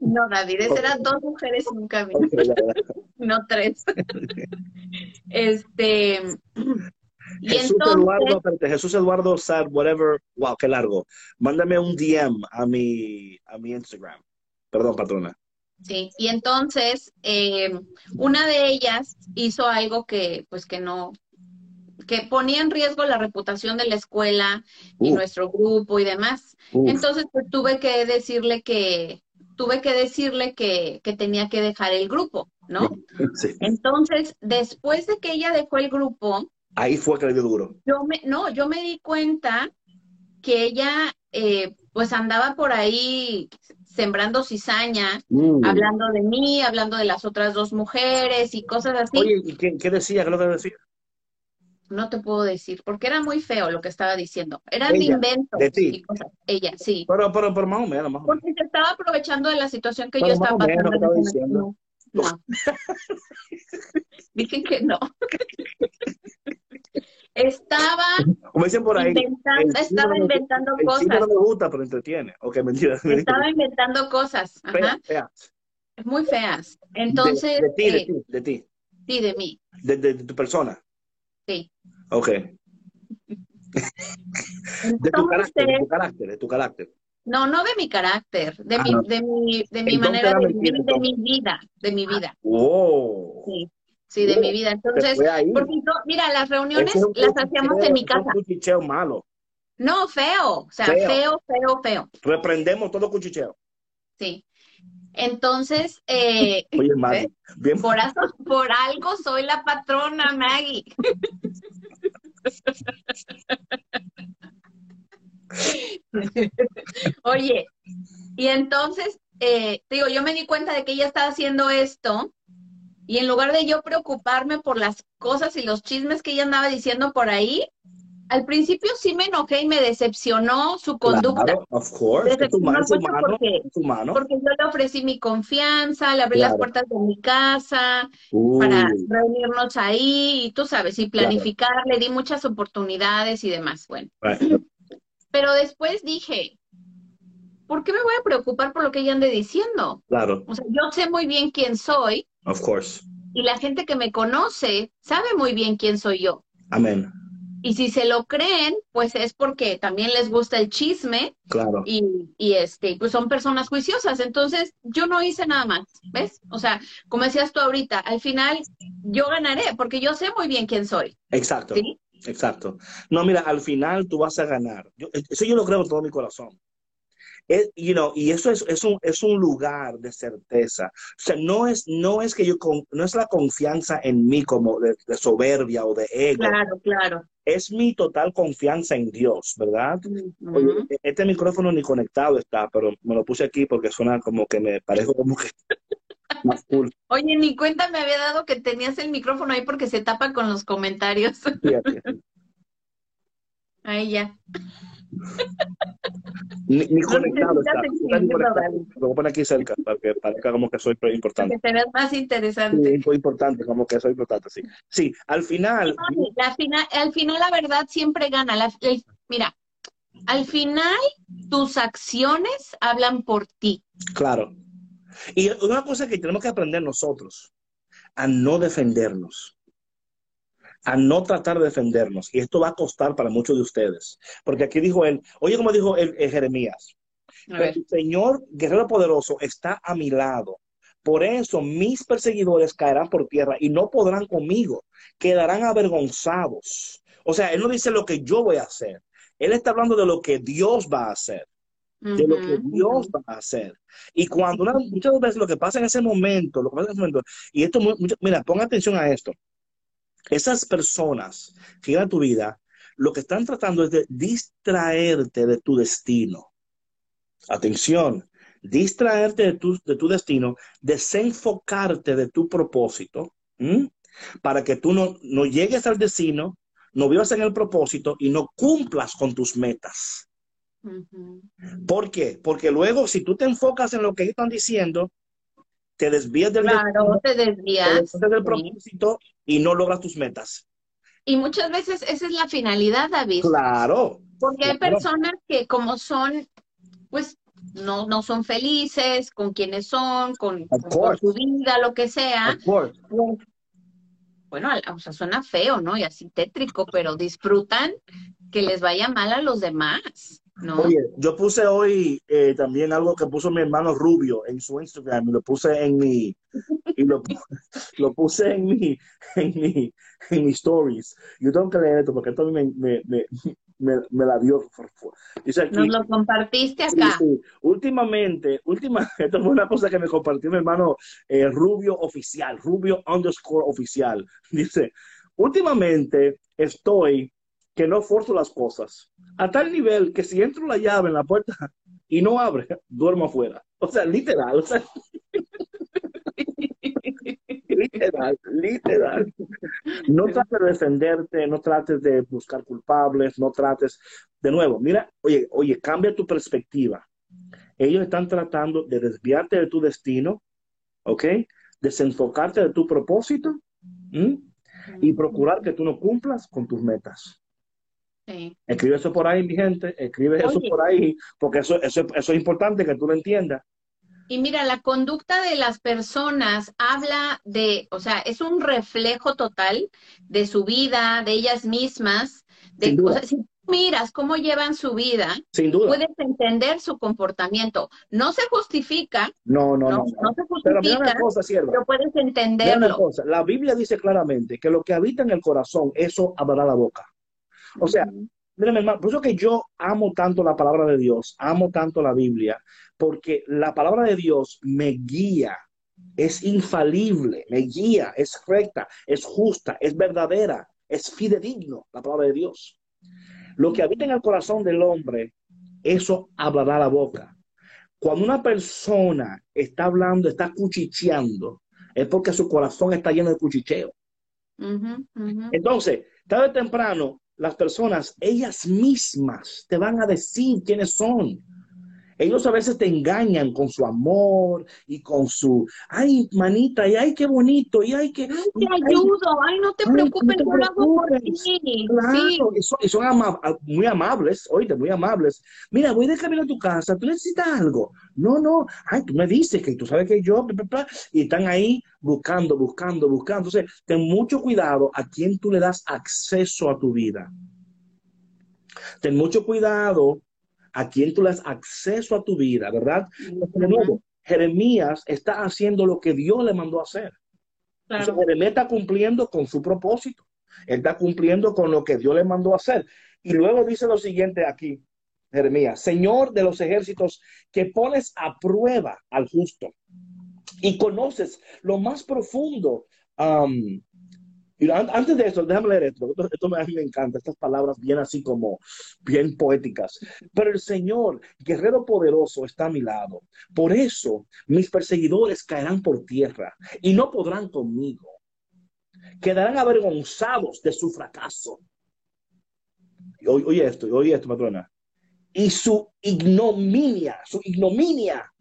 no, David, eran dos mujeres en un camino. No tres. este, y Jesús entonces, Eduardo, espérate, Jesús Eduardo Sad, whatever, wow, qué largo. Mándame un DM a mi, a mi Instagram. Perdón, patrona. sí, y entonces, eh, una de ellas hizo algo que, pues, que no, que ponía en riesgo la reputación de la escuela y Uf, nuestro grupo y demás. uf. Entonces, pues, tuve que decirle que, tuve que decirle que, que tenía que dejar el grupo, ¿no? Sí. Entonces, después de que ella dejó el grupo, Ahí fue que le dio duro. Yo me, no, yo me di cuenta que ella eh, pues andaba por ahí sembrando cizaña, Mm. hablando de mí, hablando de las otras dos mujeres y cosas así. Oye, ¿y qué, qué decía? ¿Qué lo que decía? No te puedo decir, porque era muy feo lo que estaba diciendo. Eran Ella, inventos de ti. y cosas. Ella, sí. Pero, pero, pero más o menos, más o menos. Porque se estaba aprovechando de la situación que Pero yo estaba pasando. ¿qué en estaba ese momento. No. Dije que no. Estaba Como dicen por ahí, inventando, estaba no inventando el cine no cosas. me gusta, pero entretiene. Ok, mentira. Estaba inventando cosas. Ajá. Muy feas. Entonces, de ti, de eh, ti, de ti, sí, de mí, de, de- de tu persona. Sí. Ok. De tu carácter, de tu carácter, de tu carácter. no, no de mi carácter, de Ah, mi, no. de mi, de mi Entonces manera era de vivir, de mi vida, de mi vida, Oh. sí, sí, de mi vida. Se Entonces, porque yo- mira, las reuniones es las hacíamos en mi casa. Un cuchicheo malo. No, feo, o sea, Feo. feo, feo, feo, Reprendemos todo cuchicheo. sí. Entonces, eh, Oye, Maggie, bien. por, eso- por algo soy la patrona, Maggie. Oye, y entonces, eh, digo, yo me di cuenta de que ella estaba haciendo esto y en lugar de yo preocuparme por las cosas y los chismes que ella andaba diciendo por ahí, al principio sí me enojé y me decepcionó su conducta. Claro, of course. Es humano, porque- humano. Porque yo le ofrecí mi confianza, le abrí las puertas de mi casa Uy, para reunirnos ahí y tú sabes, y planificar, le di muchas oportunidades y demás. Bueno, right. pero después dije, ¿por qué me voy a preocupar por lo que ella ande diciendo? Claro, O sea, yo sé muy bien quién soy of course. y la gente que me conoce sabe muy bien quién soy yo. Amén. Y si se lo creen, pues es porque también les gusta el chisme Claro. y, y este, pues son personas juiciosas. Entonces, yo no hice nada más, ¿ves? O sea, como decías tú ahorita, al final yo ganaré porque yo sé muy bien quién soy, Exacto. ¿sí? Exacto. No, mira, al final tú vas a ganar. Yo- eso yo lo creo con todo mi corazón. Es- you know, y eso es, es, un, es un lugar de certeza. O sea, no es, no es que yo, con- no es la confianza en mí como de, de soberbia o de ego. Claro, claro. Es mi total confianza en Dios, ¿verdad? Oye, este micrófono ni conectado está, pero me lo puse aquí porque suena como que me parece como que más cool. Oye, ni cuenta me había dado que tenías el micrófono ahí porque se tapa con los comentarios. Ahí ya. Ni, ni No conectado necesitas Está ni conectado. Lo voy a poner aquí cerca para que parezca como que soy Para importante. que te veas más Sí, interesante. es importante, como que soy importante, sí. Sí, al final, La final, al final la verdad siempre gana. La- el- mira, al final tus acciones hablan por ti. claro. Y una cosa que tenemos que aprender nosotros, a no defendernos, a no tratar de defendernos. Y esto va a costar para muchos de ustedes. Porque aquí dijo él, oye, como dijo él, eh, Jeremías, el Señor guerrero poderoso está a mi lado. Por eso mis perseguidores caerán por tierra y no podrán conmigo, quedarán avergonzados. O sea, él no dice lo que yo voy a hacer. Él está hablando de lo que Dios va a hacer. de lo que Dios va a hacer. Y cuando una- muchas veces lo que pasa en ese momento, lo que pasa en ese momento, y esto, mucho- mira, pon atención a esto. Esas personas que llegan a tu vida, lo que están tratando es de distraerte de tu destino. Atención, distraerte de tu, de tu destino, desenfocarte de tu propósito, ¿m? para que tú no, no llegues al destino, no vivas en el propósito y no cumplas con tus metas. ¿Por qué? Porque luego, si tú te enfocas en lo que ellos están diciendo, te desvías del, Claro, te destino, te desvías. desvías del sí. propósito y no logras tus metas. Y muchas veces esa es la finalidad, David. Claro, Porque hay personas que como son, pues no, no son felices con quienes son, con, con su vida, lo que sea. pues, bueno, o sea, suena feo, ¿no? Y así tétrico, pero disfrutan que les vaya mal a los demás, ¿no? Oye, yo puse hoy eh, también algo que puso mi hermano Rubio en su Instagram y lo puse en mi y lo, lo puse en mi en mi en mis stories. Yo tengo que leer esto porque esto me, me, me, me- me la dio. Dice aquí, Nos lo compartiste acá. sí. Últimamente, última, esto fue una cosa que me compartió mi hermano eh, Rubio Oficial, Rubio underscore oficial. Dice, últimamente estoy que no forzo las cosas, a tal nivel que si entro la llave en la puerta y no abre, duermo afuera. O sea, literal, o sea, literal, literal. No trates de defenderte, no trates de buscar culpables, no trates, de nuevo, mira, oye, oye, cambia tu perspectiva. Ellos están tratando de desviarte de tu destino, ¿ok? Desenfocarte de tu propósito ¿m? y procurar que tú no cumplas con tus metas. Sí. Escribe eso por ahí, mi gente, escribe eso Oye. por ahí, porque eso, eso, eso es importante que tú lo entiendas. Y mira, la conducta de las personas habla de, o sea, es un reflejo total de su vida, de ellas mismas, de, Sin duda. o sea, si tú miras cómo llevan su vida, Sin duda. puedes entender su comportamiento. No se justifica, No, no, no, no. no se Pero mira justifica, una cosa, sierva. pero puedes Mira una entenderlo. cosa. La Biblia dice claramente que lo que habita en el corazón, eso hablará la boca. O sea, Mira, mi hermano, por eso que yo amo tanto la palabra de Dios, amo tanto la Biblia, porque la palabra de Dios me guía, es infalible, me guía, es recta, es justa, es verdadera, es fidedigno, la palabra de Dios. Lo que habita en el corazón del hombre, eso hablará la boca. Cuando una persona está hablando, está cuchicheando, es porque su corazón está lleno de cuchicheo. Entonces, tarde o temprano, las personas, ellas mismas te van a decir quiénes son. Ellos a veces te engañan con su amor y con su, ay, manita, y ay, qué bonito, y ay, qué... Ay, te ayudo, ay, no te preocupes, no lo hago por ti. Claro, Sí. y son, y son ama- muy amables, oíste, muy amables. Mira, voy de camino a tu casa, ¿tú necesitas algo? No, no, ay, tú me dices que tú sabes que yo, y están ahí buscando, buscando, buscando. Entonces, ten mucho cuidado a quién tú le das acceso a tu vida. Ten mucho cuidado a quién tú le das acceso a tu vida, ¿verdad? De nuevo, Jeremías está haciendo lo que Dios le mandó a hacer. Entonces, Claro. Jeremías está cumpliendo con su propósito. Él está cumpliendo con lo que Dios le mandó a hacer. Y luego dice lo siguiente aquí, Jeremías, Señor de los ejércitos, que pones a prueba al justo y conoces lo más profundo. um, y an- antes de eso, déjame leer esto. Esto, esto a mí me encanta, estas palabras bien así como bien poéticas. Pero el Señor, guerrero poderoso, está a mi lado. Por eso mis perseguidores caerán por tierra y no podrán conmigo. Quedarán avergonzados de su fracaso. Y oye esto, oye esto, patrona. Y su ignominia, su ignominia,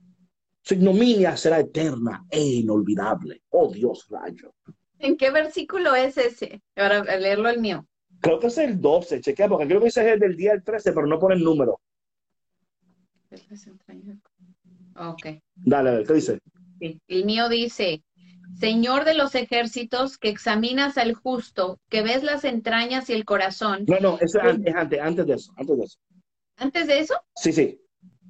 su ignominia será eterna e inolvidable. Oh Dios, rayo. ¿En qué versículo es ese? Ahora a leerlo el mío. Creo que es el 12, chequea, porque creo que ese es el del día del 13, pero no pone el número. Ok. Dale, a ver, ¿qué dice? Sí. El mío dice, Señor de los ejércitos, que examinas al justo, que ves las entrañas y el corazón. No, no, ese es antes, es antes, antes de eso, antes de eso. Antes de eso, Sí, sí.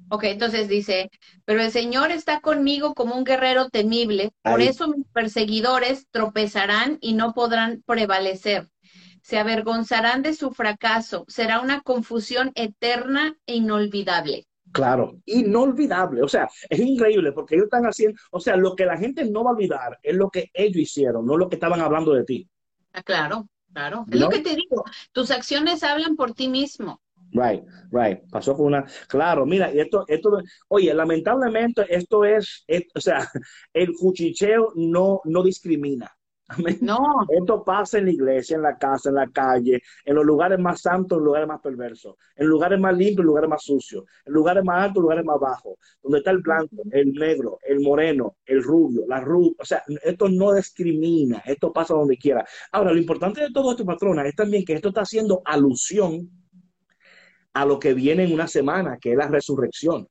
Ok, entonces dice, pero el Señor está conmigo como un guerrero temible, por Ahí. eso mis perseguidores tropezarán y no podrán prevalecer. Se avergonzarán de su fracaso, será una confusión eterna e inolvidable. Claro, inolvidable. O sea, es increíble porque ellos están haciendo, o sea, lo que la gente no va a olvidar es lo que ellos hicieron, no lo que estaban hablando de ti. Ah, claro, claro. Es ¿No? lo que te digo, tus acciones hablan por ti mismo. Right, right. Pasó con una. Claro, mira, y esto, esto, oye, lamentablemente esto es, es- o sea, el cuchicheo no, no discrimina. Amén. No, Esto pasa en la iglesia, en la casa, en la calle, en los lugares más santos, en los lugares más perversos, en lugares más limpios, en lugares más sucios, en lugares más altos, en lugares más bajos, donde está el blanco, el negro, el moreno, el rubio, la rubia. O sea, esto no discrimina, esto pasa donde quiera. Ahora, lo importante de todo esto, patrona, es también que esto está haciendo alusión a lo que viene en una semana, que es la resurrección.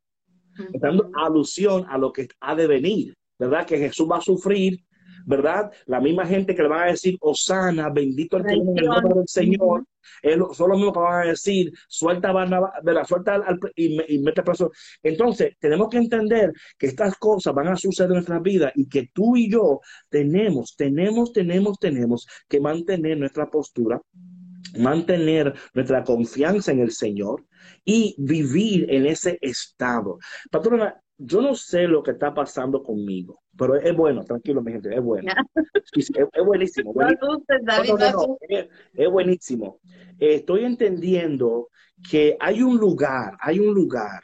Dando alusión a lo que ha de venir, ¿verdad? Que Jesús va a sufrir, ¿verdad? La misma gente que le van a decir, Osana, bendito el que viene en el nombre del Señor, es lo- son los mismos que van a decir, suelta ¿verdad? Suelta al, y, y mete preso. Entonces, tenemos que entender que estas cosas van a suceder en nuestras vidas y que tú y yo tenemos, tenemos, tenemos, tenemos que mantener nuestra postura, mantener nuestra confianza en el Señor y vivir en ese estado. Patrona, yo no sé lo que está pasando conmigo, pero es bueno, tranquilo, mi gente, es bueno. Es, es buenísimo. no buenísimo. No, no, es, es buenísimo. Estoy entendiendo que hay un lugar, hay un lugar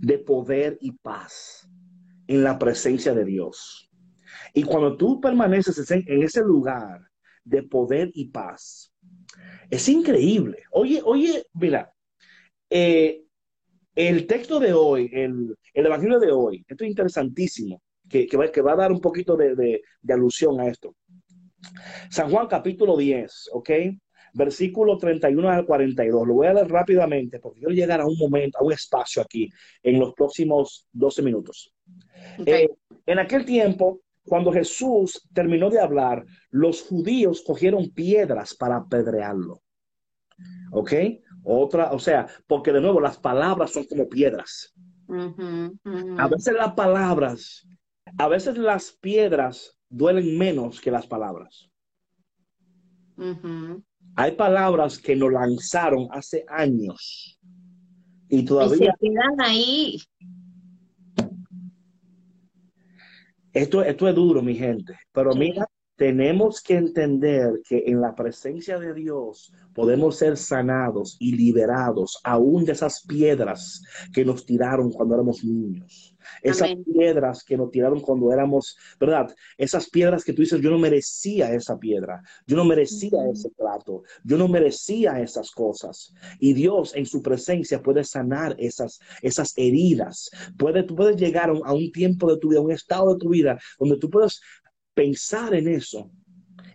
de poder y paz en la presencia de Dios. Y cuando tú permaneces en ese lugar de poder y paz, es increíble. Oye, oye, mira, eh, el texto de hoy, el, el evangelio de hoy, esto es interesantísimo, que, que va, que va a dar un poquito de, de- de alusión a esto. San Juan capítulo 10, ¿ok? Versículo 31 al 42. Lo voy a leer rápidamente porque quiero llegar a un momento, a un espacio aquí en los próximos 12 minutos. Eh, en aquel tiempo, cuando Jesús terminó de hablar, los judíos cogieron piedras para apedrearlo. ¿Ok? Otra, o sea, porque de nuevo las palabras son como piedras. A veces las palabras, a veces las piedras duelen menos que las palabras. Ujú. Hay palabras que nos lanzaron hace años y Y se todavía quedan ahí. Esto, esto es duro, mi gente, pero mira, tenemos que entender que en la presencia de Dios podemos ser sanados y liberados aún de esas piedras que nos tiraron cuando éramos niños. Esas Amén. piedras que nos tiraron cuando éramos, ¿verdad? Esas piedras que tú dices, yo no merecía esa piedra, yo no merecía ese plato, yo no merecía esas cosas. Y Dios en su presencia puede sanar esas, esas heridas. Puede, tú puedes llegar a un, a un tiempo de tu vida, a un estado de tu vida, donde tú puedes pensar en eso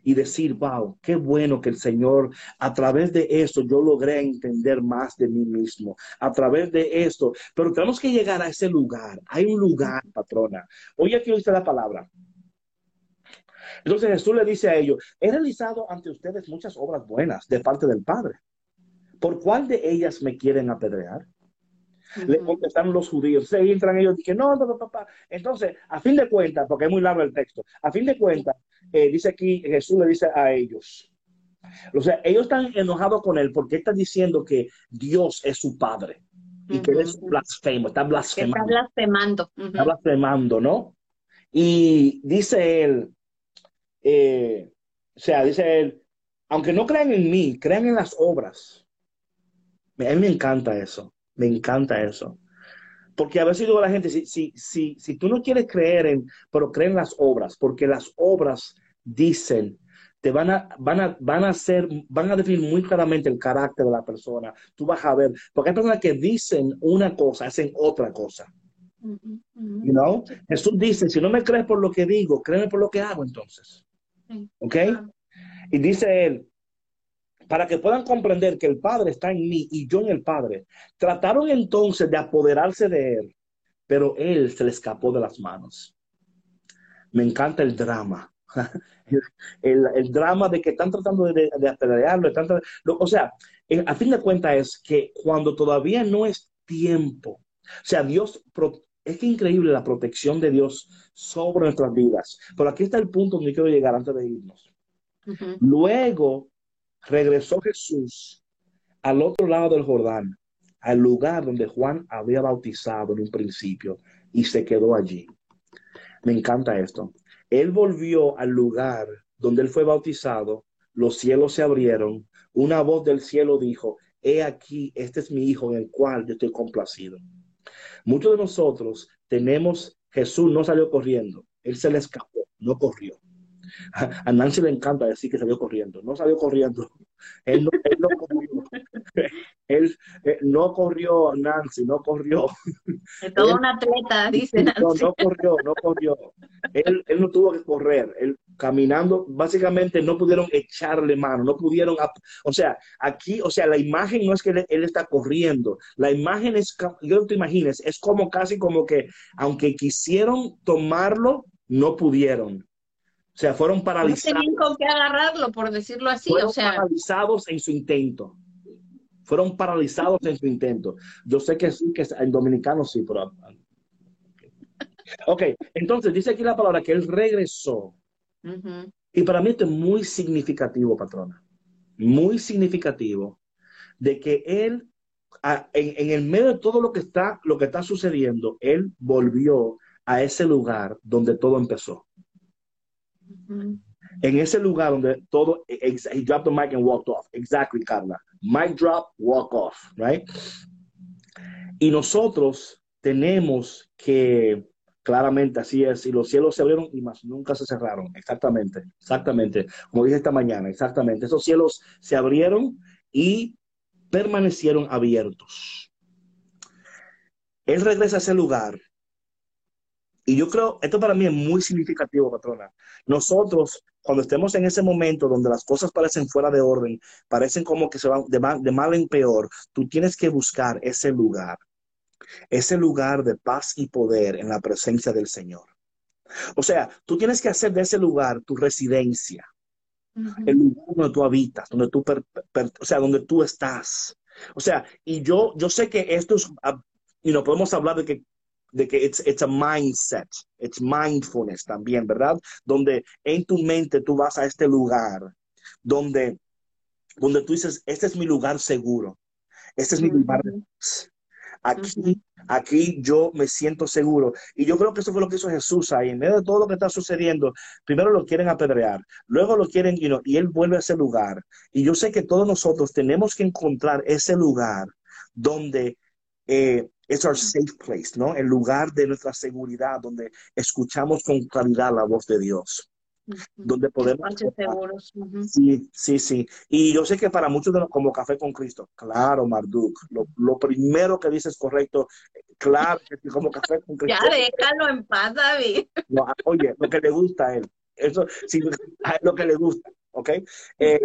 y decir, wow, qué bueno que el Señor, a través de esto, yo logré entender más de mí mismo, a través de esto, pero tenemos que llegar a ese lugar. Hay un lugar, patrona. Hoy aquí dice la palabra. Entonces Jesús le dice a ellos, he realizado ante ustedes muchas obras buenas de parte del Padre. ¿Por cuál de ellas me quieren apedrear? Le contestaron los judíos. Se entran ellos y dicen, no, no, no, papá. Entonces, a fin de cuentas, porque es muy largo el texto, a fin de cuentas, eh, dice aquí, Jesús le dice a ellos. O sea, ellos están enojados con él porque está diciendo que Dios es su padre y que él es blasfemo, está Que está blasfemando, blasfemando. Está blasfemando, ¿no? Y dice él, eh, o sea, dice él, aunque no crean en mí, crean en las obras. A mí me encanta eso, me encanta eso. Porque a veces digo a la gente, si, si, si, si tú no quieres creer en, pero creen en las obras, porque las obras dicen, te van a, van a, van a hacer, van a definir muy claramente el carácter de la persona. Tú vas a ver, porque hay personas que dicen una cosa, hacen otra cosa. Ujú. You know? Jesús dice, si no me crees por lo que digo, créeme por lo que hago entonces. ¿Ok? Y dice él, para que puedan comprender que el Padre está en mí y yo en el Padre. Trataron entonces de apoderarse de él, pero él se le escapó de las manos. Me encanta el drama. El, el drama de que están tratando de, de apedrearlo. están tra- lo- o sea, en- a fin de cuentas es que cuando todavía no es tiempo, o sea, Dios, pro- es que increíble la protección de Dios sobre nuestras vidas. Pero aquí está el punto donde quiero llegar antes de irnos. Luego regresó Jesús al otro lado del Jordán, al lugar donde Juan había bautizado en un principio, y se quedó allí. Me encanta esto. Él volvió al lugar donde él fue bautizado, los cielos se abrieron, una voz del cielo dijo, he aquí, este es mi hijo en el cual yo estoy complacido. Muchos de nosotros tenemos, Jesús no salió corriendo, él se le escapó, no corrió. A Nancy le encanta decir que salió corriendo. No salió corriendo. Él no, él no corrió. Él eh, no corrió, Nancy, no corrió. Es todo un atleta, dice No, Nancy. no corrió, no corrió. Él, él no tuvo que correr. Él caminando, básicamente no pudieron echarle mano, no pudieron. O sea, aquí, o sea, la imagen no es que él, él está corriendo. La imagen es, yo no te imagines, es como casi como que, aunque quisieron tomarlo, no pudieron. O sea, fueron No paralizados. tenían con qué agarrarlo, por decirlo así. fueron O sea, paralizados en su intento. Fueron paralizados en su intento. Yo sé que sí, que en dominicano sí, pero... Ok, entonces dice aquí la palabra que él regresó. Y para mí esto es muy significativo, patrona. Muy significativo de que él, en, en el medio de todo lo que está, lo que está sucediendo, él volvió a ese lugar donde todo empezó. En ese lugar donde todo, he dropped the mic and walked off. Exactly, Carla. Mic drop, walk off, right? Y nosotros tenemos que, claramente así es, y los cielos se abrieron y más nunca se cerraron. Exactamente, exactamente. Como dije esta mañana, exactamente. Esos cielos se abrieron y permanecieron abiertos. Él regresa a ese lugar. Y yo creo, esto para mí es muy significativo, patrona. Nosotros, cuando estemos en ese momento donde las cosas parecen fuera de orden, parecen como que se van de mal, de mal en peor, tú tienes que buscar ese lugar, ese lugar de paz y poder en la presencia del Señor. O sea, tú tienes que hacer de ese lugar tu residencia, el lugar donde tú habitas, donde tú, per- per- o sea, donde tú estás. O sea, y yo, yo sé que esto es, ah, you know, podemos hablar de que de que it's, it's a mindset, it's mindfulness también, ¿verdad? Donde en tu mente tú vas a este lugar donde, donde tú dices, este es mi lugar seguro, este es mi lugar de paz. Aquí, aquí yo me siento seguro. Y yo creo que eso fue lo que hizo Jesús ahí. En medio de todo lo que está sucediendo, primero lo quieren apedrear, luego lo quieren, you know, y él vuelve a ese lugar. Y yo sé que todos nosotros tenemos que encontrar ese lugar donde eh, es our safe place, ¿no? El lugar de nuestra seguridad, donde escuchamos con claridad la voz de Dios. Donde podemos. seguros. Sí, sí, sí. Y yo sé que para muchos de los, como Café con Cristo, claro, Marduk, lo, lo primero que dices correcto, claro, como Café con Cristo. Ya déjalo en paz, David. No, oye, lo que le gusta a él. Eso, sí, lo que le gusta, ¿ok? Eh,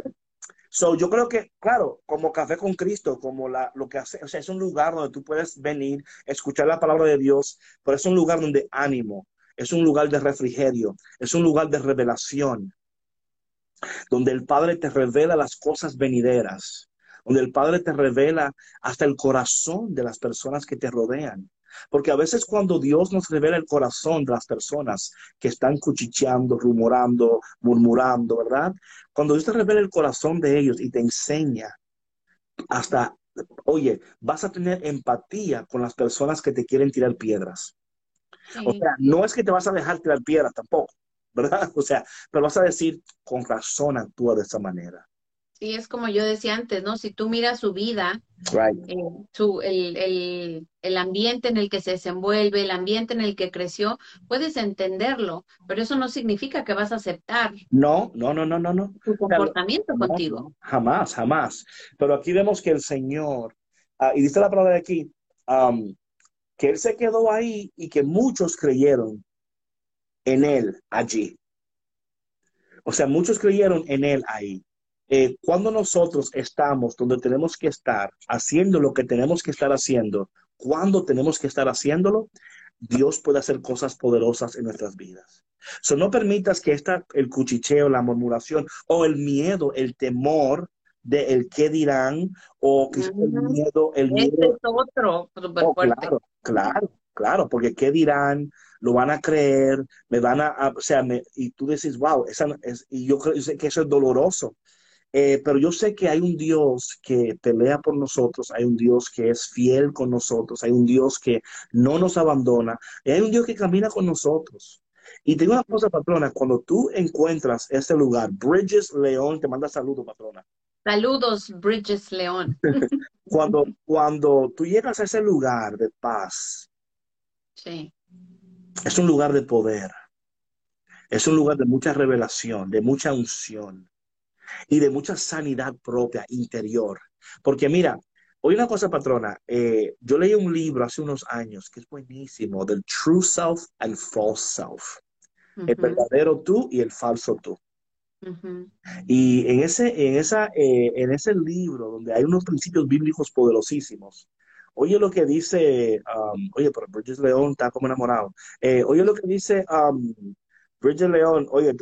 So, yo creo que, claro, como Café con Cristo, como la, lo que hace, o sea, es un lugar donde tú puedes venir, escuchar la palabra de Dios, pero es un lugar donde ánimo, es un lugar de refrigerio, es un lugar de revelación, donde el Padre te revela las cosas venideras, donde el Padre te revela hasta el corazón de las personas que te rodean. Porque a veces cuando Dios nos revela el corazón de las personas que están cuchicheando, rumorando, murmurando, ¿verdad? Cuando Dios te revela el corazón de ellos y te enseña hasta, oye, vas a tener empatía con las personas que te quieren tirar piedras. O sea, no es que te vas a dejar tirar piedras tampoco, ¿verdad? O sea, pero vas a decir, con razón actúa de esa manera. Sí, es como yo decía antes, ¿no? Si tú miras su vida, eh, su, el, el, el, ambiente en el que se desenvuelve, el ambiente en el que creció, puedes entenderlo, pero eso no significa que vas a aceptar. No, no, no, no, no, no. Su comportamiento contigo. jamás, jamás. Pero aquí vemos que el Señor, ah, y dice la palabra de aquí, que Él se quedó ahí y que muchos creyeron en Él allí. O sea, muchos creyeron en Él ahí. Eh, cuando nosotros estamos donde tenemos que estar, haciendo lo que tenemos que estar haciendo, cuando tenemos que estar haciéndolo, Dios puede hacer cosas poderosas en nuestras vidas. So, no permitas que esta, el cuchicheo, la murmuración o el miedo, el temor de el qué dirán o el miedo, el este miedo. es otro oh, claro, claro, claro, porque qué dirán, lo van a creer, me van a, o sea, me, y tú dices, wow, esa es, y yo creo que eso es doloroso. Eh, pero yo sé que hay un Dios que pelea por nosotros, hay un Dios que es fiel con nosotros, hay un Dios que no nos abandona, y hay un Dios que camina con nosotros. Y te digo una cosa, patrona, cuando tú encuentras este lugar, Bridges León te manda saludos, patrona. Saludos, Bridges León. cuando, cuando tú llegas a ese lugar de paz, sí. es un lugar de poder, es un lugar de mucha revelación, de mucha unción y de mucha sanidad propia interior. Porque mira, hoy una cosa, patrona, eh, yo leí un libro hace unos años que es buenísimo, del True Self and False Self. El verdadero tú y el falso tú. Y en ese, en, esa, eh, en ese libro, donde hay unos principios bíblicos poderosísimos, oye lo que dice, um, oye, pero Bridget León está como enamorado. Eh, oye lo que dice um, Bridget León, oye,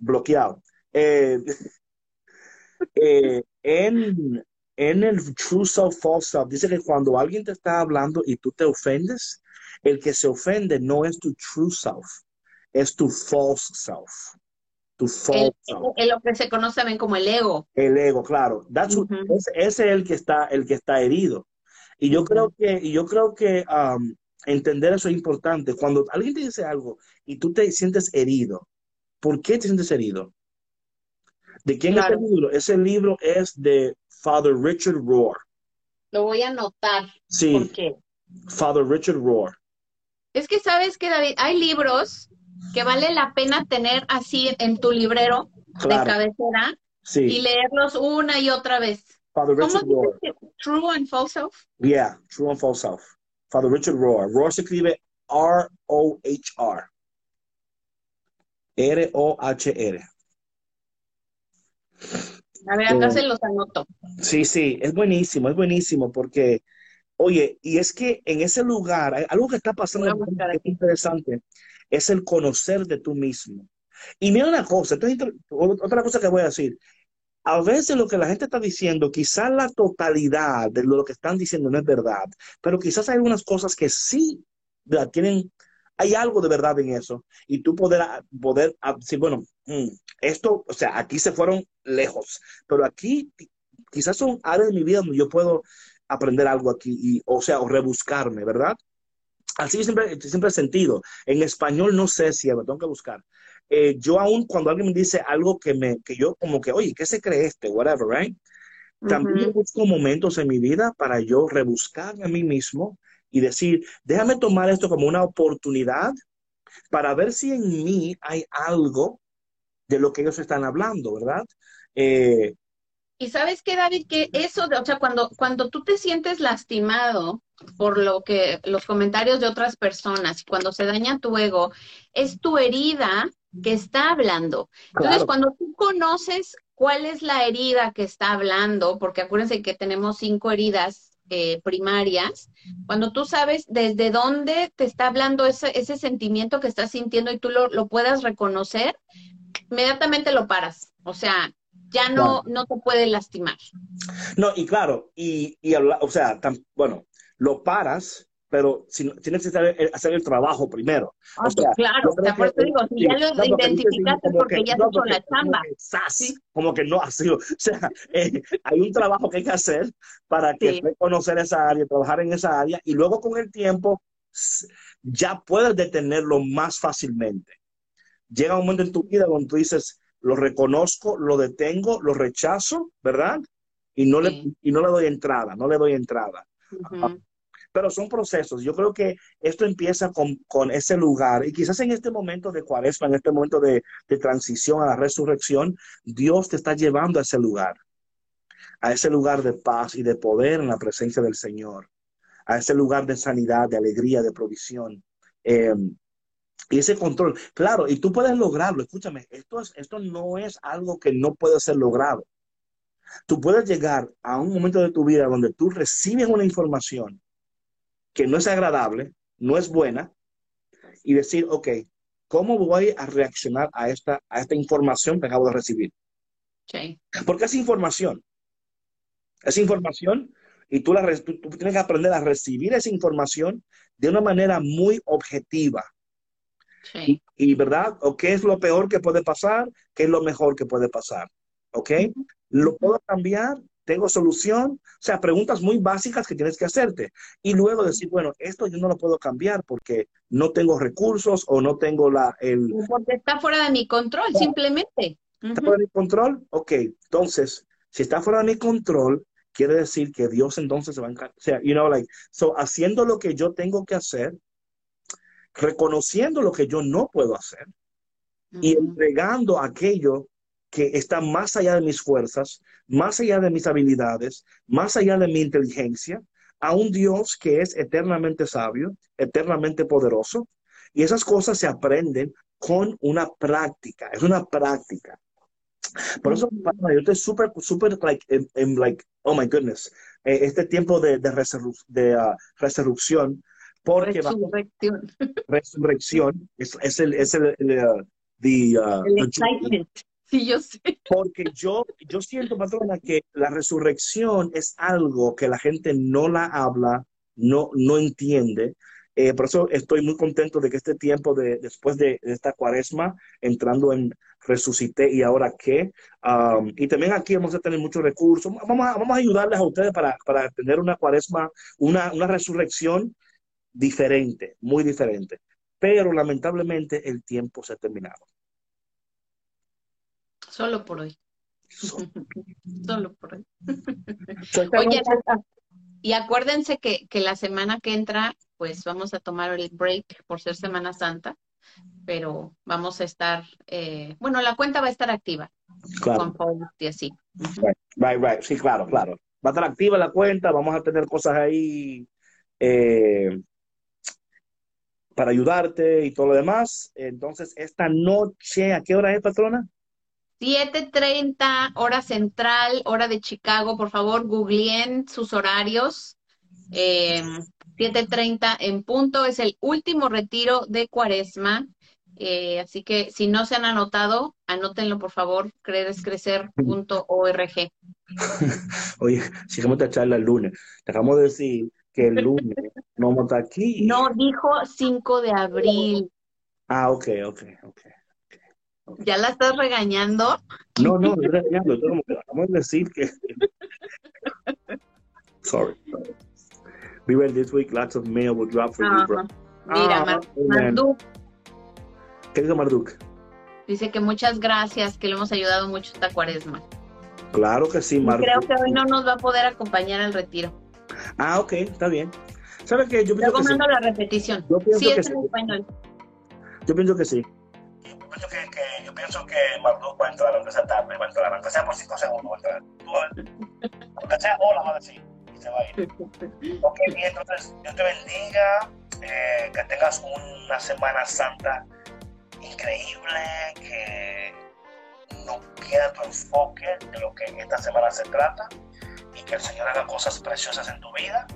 bloqueado. Eh, en, en el true self, false self, dice que cuando alguien te está hablando y tú te ofendes, el que se ofende no es tu true self, es tu false self. Tu false self. Es lo que se conoce también como el ego. El ego, claro. ese, es el que está, el que está herido. Y yo creo que, y yo creo que um, entender eso es importante. Cuando alguien te dice algo y tú te sientes herido, ¿por qué te sientes herido? ¿De quién es el libro? Ese libro es de Father Richard Rohr. Lo voy a anotar. Sí. ¿Por qué? Father Richard Rohr. Es que sabes que, David, hay libros que vale la pena tener así en tu librero de cabecera y leerlos una y otra vez. Father Richard Rohr. True and False Self. Yeah, True and False Self. Father Richard Rohr. Rohr se escribe R-O-H-R. R-O-H-R. A ver, acá se los anoto. Sí, sí, es buenísimo, es buenísimo porque, oye, y es que en ese lugar, algo que está pasando que es interesante, es el conocer de tú mismo. Y mira una cosa, otra cosa que voy a decir, a veces lo que la gente está diciendo, quizás la totalidad de lo que están diciendo no es verdad, pero quizás hay algunas cosas que sí tienen hay algo de verdad en eso. Y tú poder, poder ah, decir, bueno, mm, esto, o sea, aquí se fueron lejos, pero aquí quizás son áreas de mi vida donde yo puedo aprender algo aquí, y, o sea, o rebuscarme, ¿verdad? Así siempre, siempre he sentido. En español no sé si me tengo que buscar. Eh, yo aún cuando alguien me dice algo que me, que yo como que, oye, ¿qué se cree este? Whatever, right? También busco momentos en mi vida para yo rebuscarme a mí mismo y decir, déjame tomar esto como una oportunidad para ver si en mí hay algo de lo que ellos están hablando, ¿verdad? Eh, y sabes qué, David, que eso, o sea, cuando, cuando tú te sientes lastimado por lo que los comentarios de otras personas, cuando se daña tu ego, es tu herida que está hablando. Entonces, cuando tú conoces cuál es la herida que está hablando, porque acuérdense que tenemos cinco heridas eh, primarias, cuando tú sabes desde dónde te está hablando ese, ese sentimiento que estás sintiendo y tú lo, lo puedas reconocer, inmediatamente lo paras. O sea, ya no, no te puede lastimar. No, y claro, y, y o sea, bueno, lo paras, pero si, tienes que hacer el, trabajo primero. Ah, claro, te digo, si ya lo identificaste porque ya has hecho la chamba. Como que no así, o sea, eh, hay un trabajo que hay que hacer para que conocer esa área, trabajar en esa área, y luego con el tiempo ya puedes detenerlo más fácilmente. Llega un momento en tu vida donde tú dices, lo reconozco, lo detengo, lo rechazo, ¿verdad? Y no, le, y no le doy entrada, no le doy entrada. Pero son procesos. Yo creo que esto empieza con, ese lugar. Y quizás en este momento de cuaresma, en este momento de, transición a la resurrección, Dios te está llevando a ese lugar, a ese lugar de paz y de poder en la presencia del Señor, a ese lugar de sanidad, de alegría, de provisión. Em, y ese control, claro, y tú puedes lograrlo. Escúchame, esto, es, esto no es algo que no puede ser logrado. Tú puedes llegar a un momento de tu vida donde tú recibes una información que no es agradable, no es buena, y decir, ok, ¿cómo voy a reaccionar a esta, a esta información que acabo de recibir? Porque es información. Es información y tú, la, tú, tienes que aprender a recibir esa información de una manera muy objetiva. Y, ¿verdad? ¿O qué es lo peor que puede pasar? ¿Qué es lo mejor que puede pasar? ¿Ok? ¿Lo puedo cambiar? tengo solución, o sea, preguntas muy básicas que tienes que hacerte. Y luego decir, bueno, esto yo no lo puedo cambiar porque no tengo recursos o no tengo la... El... Porque está fuera de mi control, simplemente. ¿Está fuera de mi control? Ok, entonces, si está fuera de mi control, quiere decir que Dios entonces se va a encargar. O sea, you know, like, so, haciendo lo que yo tengo que hacer, reconociendo lo que yo no puedo hacer y entregando aquello que está más allá de mis fuerzas, más allá de mis habilidades, más allá de mi inteligencia, a un Dios que es eternamente sabio, eternamente poderoso. Y esas cosas se aprenden con una práctica, es una práctica. Por eso, yo estoy súper, súper, like, like, oh my goodness, eh, este tiempo de, de, de uh, resurrección, porque resurrección, resurrección es, es, el, es el, el, uh, the, uh, el excitement. Sí, yo sé. Porque yo, yo siento, patrona, que la resurrección es algo que la gente no la habla, no, no entiende. Eh, por eso estoy muy contento de que este tiempo, de, después de, esta cuaresma, entrando en resucité y ahora qué. Um, y también aquí vamos a tener muchos recursos. Vamos a, vamos a ayudarles a ustedes para, para tener una cuaresma, una, una resurrección diferente, muy diferente. Pero lamentablemente el tiempo se ha terminado. Solo por hoy. Solo por hoy. Oye, y acuérdense que, la semana que entra, pues vamos a tomar el break por ser Semana Santa, pero vamos a estar, eh, bueno, la cuenta va a estar activa. Claro. Con y así. Right, right, sí, claro, claro. Va a estar activa la cuenta, vamos a tener cosas ahí eh, para ayudarte y todo lo demás. Entonces, esta noche, ¿a qué hora es, patrona? 7.30 hora central, hora de Chicago, por favor, googleen sus horarios. 7.30 em, en punto, es el último retiro de cuaresma. Eh, así que si no se han anotado, anótenlo por favor, credescrecer.org. Oye, si vamos a charla el lunes, dejamos de decir que el lunes no estar aquí. No, dijo 5 de abril. Ah, ok, ok, ok. ¿Ya la estás regañando? No, no, estoy regañando. Vamos a decir que. Sorry. We read this week, lots of mail will drop for you, bro. Mira, ah, Marduk. ¿Qué dice Marduk? Dice que muchas gracias, que le hemos ayudado mucho esta cuaresma. Claro que sí, Marduk. Creo que hoy no nos va a poder acompañar al retiro. Ah, ok, está bien. ¿Sabes qué? Yo pienso Luego que sí. mando la repetición. Yo pienso Sí, que es sí. en español. Yo pienso que sí. Yo pienso que, que- yo pienso que Marduk va a entrar aunque sea tarde, va a entrar, aunque sea por 5 segundos, va a entrar. Aunque sea hola, va a decir, y se va a ir. Ok, y entonces, Dios te bendiga, eh, que tengas una Semana Santa increíble, que no pierda tu enfoque de lo que esta semana se trata y que el Señor haga cosas preciosas en tu vida,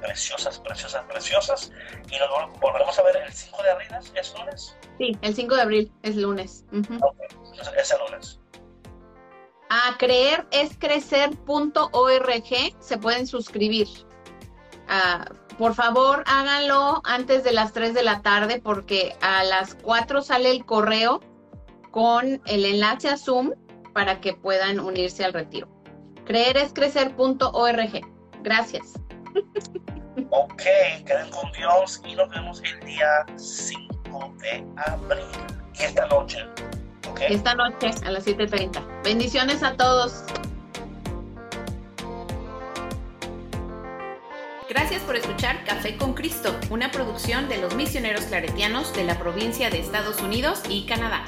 preciosas, preciosas, preciosas. Y nos vol- volveremos a ver el 5 de abril, ¿es- ¿es lunes? Sí, el 5 de abril es lunes. Entonces es el lunes. A creerescrecer.org se pueden suscribir. Ah, por favor, háganlo antes de las 3 de la tarde porque a las 4 sale el correo con el enlace a Zoom para que puedan unirse al retiro. Creerescrecer.org. Gracias. Ok, queden con Dios y nos vemos el día 5 de abril. Y esta noche, ok. Esta noche a las 7.30. Bendiciones a todos. Gracias por escuchar Café con Cristo, una producción de los misioneros claretianos de la provincia de Estados Unidos y Canadá.